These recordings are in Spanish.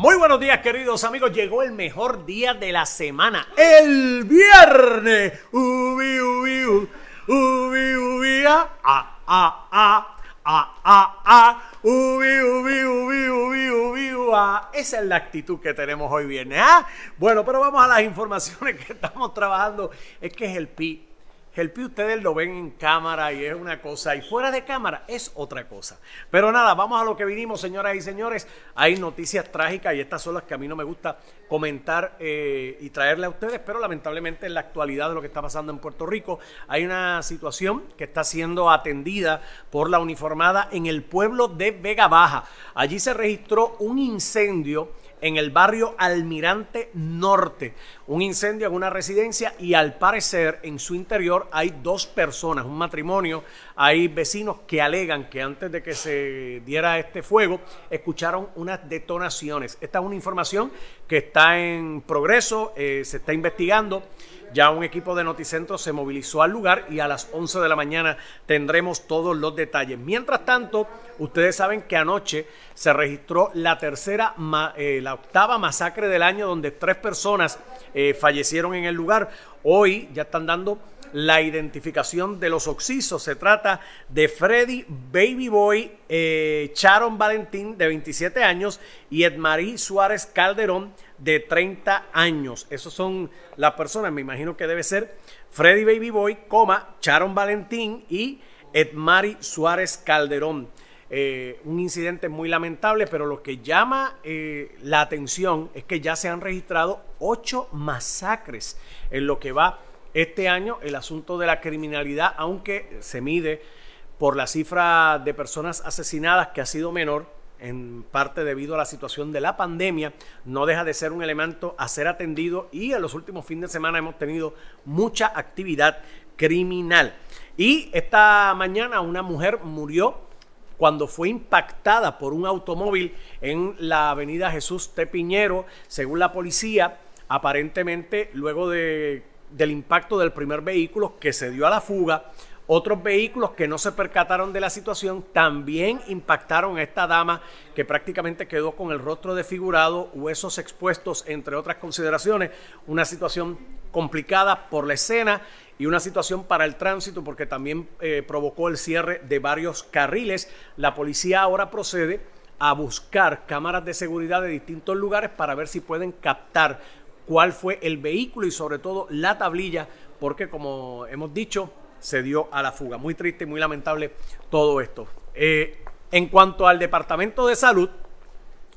Muy buenos días, queridos amigos. Llegó el mejor día de la semana, el viernes. Ubi, ubi, ubi, ubi, a, a, a, a, a, a, a, ubi, ubi, ubi, ubi, ubi, u, a. Esa es la actitud que tenemos hoy viernes. ¿ah? Bueno, pero vamos a las informaciones que estamos trabajando. Es que es el PI el pi ustedes lo ven en cámara y es una cosa, y fuera de cámara es otra cosa. Pero nada, vamos a lo que vinimos, señoras y señores. Hay noticias trágicas y estas son las que a mí no me gusta comentar eh, y traerle a ustedes, pero lamentablemente en la actualidad de lo que está pasando en Puerto Rico hay una situación que está siendo atendida por la uniformada en el pueblo de Vega Baja. Allí se registró un incendio en el barrio Almirante Norte. Un incendio en una residencia y al parecer en su interior hay dos personas, un matrimonio. Hay vecinos que alegan que antes de que se diera este fuego escucharon unas detonaciones. Esta es una información que está en progreso, eh, se está investigando. Ya un equipo de Noticentro se movilizó al lugar y a las 11 de la mañana tendremos todos los detalles. Mientras tanto, ustedes saben que anoche se registró la tercera, eh, la octava masacre del año donde tres personas eh, fallecieron en el lugar. Hoy ya están dando la identificación de los oxisos. Se trata de Freddy Baby Boy eh, Charon Valentín, de 27 años, y Edmarí Suárez Calderón, de 30 años. Esos son las personas, me imagino que debe ser Freddy Baby Boy, coma, Charon Valentín y Edmari Suárez Calderón. Eh, un incidente muy lamentable, pero lo que llama eh, la atención es que ya se han registrado ocho masacres en lo que va este año. El asunto de la criminalidad, aunque se mide por la cifra de personas asesinadas que ha sido menor, en parte debido a la situación de la pandemia, no deja de ser un elemento a ser atendido y en los últimos fines de semana hemos tenido mucha actividad criminal. Y esta mañana una mujer murió cuando fue impactada por un automóvil en la avenida Jesús Tepiñero, según la policía, aparentemente luego de, del impacto del primer vehículo que se dio a la fuga, otros vehículos que no se percataron de la situación también impactaron a esta dama que prácticamente quedó con el rostro desfigurado, huesos expuestos, entre otras consideraciones. Una situación complicada por la escena y una situación para el tránsito porque también eh, provocó el cierre de varios carriles. La policía ahora procede a buscar cámaras de seguridad de distintos lugares para ver si pueden captar cuál fue el vehículo y sobre todo la tablilla, porque como hemos dicho, se dio a la fuga. Muy triste y muy lamentable todo esto. Eh, en cuanto al Departamento de Salud,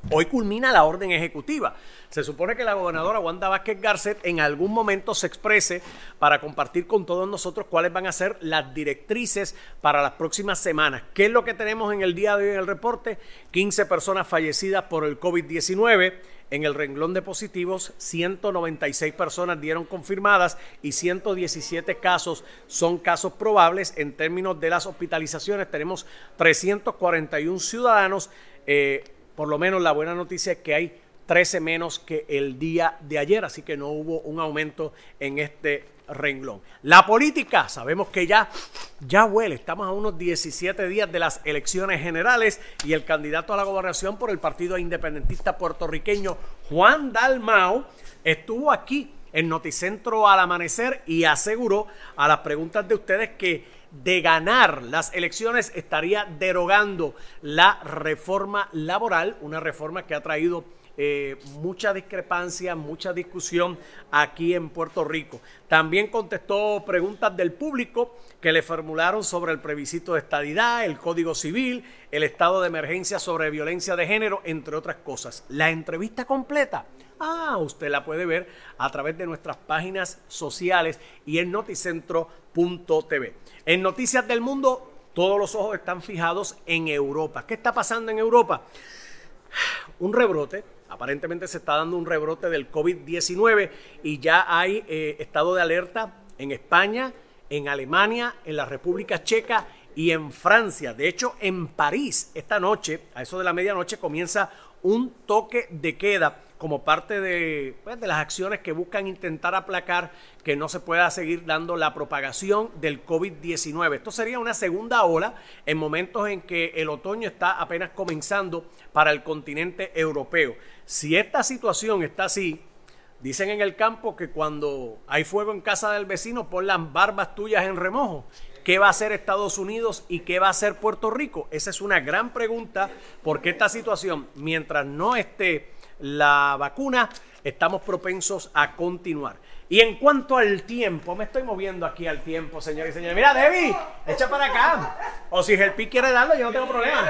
hoy culmina la orden ejecutiva. Se supone que la gobernadora Wanda Vázquez Garcet en algún momento se exprese para compartir con todos nosotros cuáles van a ser las directrices para las próximas semanas. ¿Qué es lo que tenemos en el día de hoy en el reporte? 15 personas fallecidas por el COVID-19. En el renglón de positivos, 196 personas dieron confirmadas y 117 casos son casos probables. En términos de las hospitalizaciones, tenemos 341 ciudadanos. Eh, por lo menos la buena noticia es que hay 13 menos que el día de ayer, así que no hubo un aumento en este renglón. La política, sabemos que ya, ya huele, estamos a unos 17 días de las elecciones generales y el candidato a la gobernación por el Partido Independentista puertorriqueño, Juan Dalmao, estuvo aquí en Noticentro al amanecer y aseguró a las preguntas de ustedes que de ganar las elecciones estaría derogando la reforma laboral, una reforma que ha traído eh, mucha discrepancia, mucha discusión aquí en Puerto Rico. También contestó preguntas del público que le formularon sobre el previsito de estadidad, el Código Civil, el estado de emergencia sobre violencia de género, entre otras cosas. La entrevista completa. Ah, usted la puede ver a través de nuestras páginas sociales y en noticentro.tv. En Noticias del Mundo, todos los ojos están fijados en Europa. ¿Qué está pasando en Europa? Un rebrote Aparentemente se está dando un rebrote del COVID-19 y ya hay eh, estado de alerta en España, en Alemania, en la República Checa y en Francia. De hecho, en París, esta noche, a eso de la medianoche, comienza un toque de queda como parte de, pues, de las acciones que buscan intentar aplacar que no se pueda seguir dando la propagación del COVID-19. Esto sería una segunda ola en momentos en que el otoño está apenas comenzando para el continente europeo. Si esta situación está así, dicen en el campo que cuando hay fuego en casa del vecino, pon las barbas tuyas en remojo. ¿Qué va a hacer Estados Unidos y qué va a hacer Puerto Rico? Esa es una gran pregunta porque esta situación, mientras no esté la vacuna, estamos propensos a continuar. Y en cuanto al tiempo, me estoy moviendo aquí al tiempo, señores y señores. Mira, Debbie, echa para acá. O si el quiere darlo, yo no tengo problema.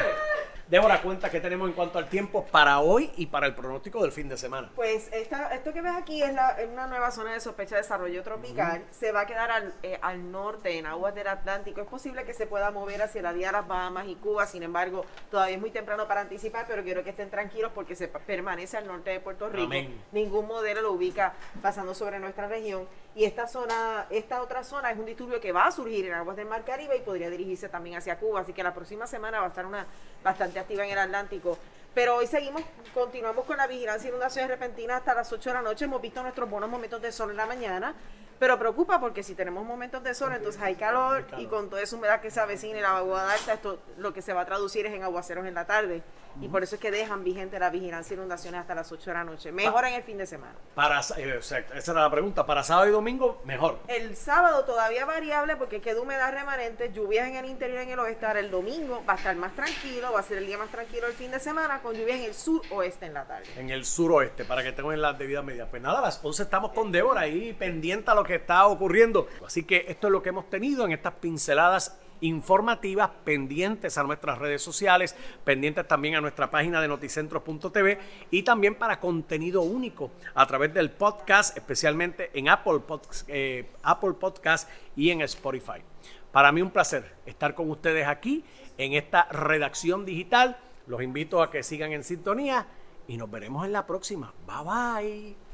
Débora, cuenta que tenemos en cuanto al tiempo para hoy y para el pronóstico del fin de semana. Pues esto que ves aquí es, una nueva zona de sospecha de desarrollo tropical. Se va a quedar eh, al, norte, en aguas del Atlántico. Es posible que se pueda mover hacia la de las Bahamas y Cuba. Sin embargo, todavía es muy temprano para anticipar, pero quiero que estén tranquilos porque se permanece al norte de Puerto Rico. Ningún modelo lo ubica pasando sobre nuestra región. Y esta zona, esta otra zona es un disturbio que va a surgir en aguas del Mar Caribe y podría dirigirse también hacia Cuba. Así que la próxima semana va a estar una bastante activa en el Atlántico. Pero hoy seguimos, continuamos con la vigilancia y inundaciones repentinas hasta las 8 de la noche. Hemos visto nuestros buenos momentos de sol en la mañana, pero preocupa porque si tenemos momentos de sol, entonces hay calor, y con toda esa humedad que se avecina y la vaguada alta, esto lo que se va a traducir es en aguaceros en la tarde. Y por eso es que dejan vigente la vigilancia y inundaciones hasta las 8 de la noche. Mejor en el fin de semana. Para, eh, esa era la pregunta. Para sábado y domingo, mejor. El sábado todavía variable porque queda humedad remanente, lluvias en el interior y en el oeste. Ahora el domingo va a estar más tranquilo, va a ser el día más tranquilo el fin de semana con lluvias en el sur oeste en la tarde. En el sur oeste, para que tengan las debidas medidas. Pues nada, a las 11 estamos con Débora ahí pendiente a lo que está ocurriendo. Así que esto es lo que hemos tenido en estas pinceladas informativas pendientes a nuestras redes sociales, pendientes también a nuestra página de noticentros.tv y también para contenido único a través del podcast, especialmente en Apple, eh, Apple Podcast y en Spotify. Para mí un placer estar con ustedes aquí en esta redacción digital. Los invito a que sigan en sintonía y nos veremos en la próxima. Bye bye.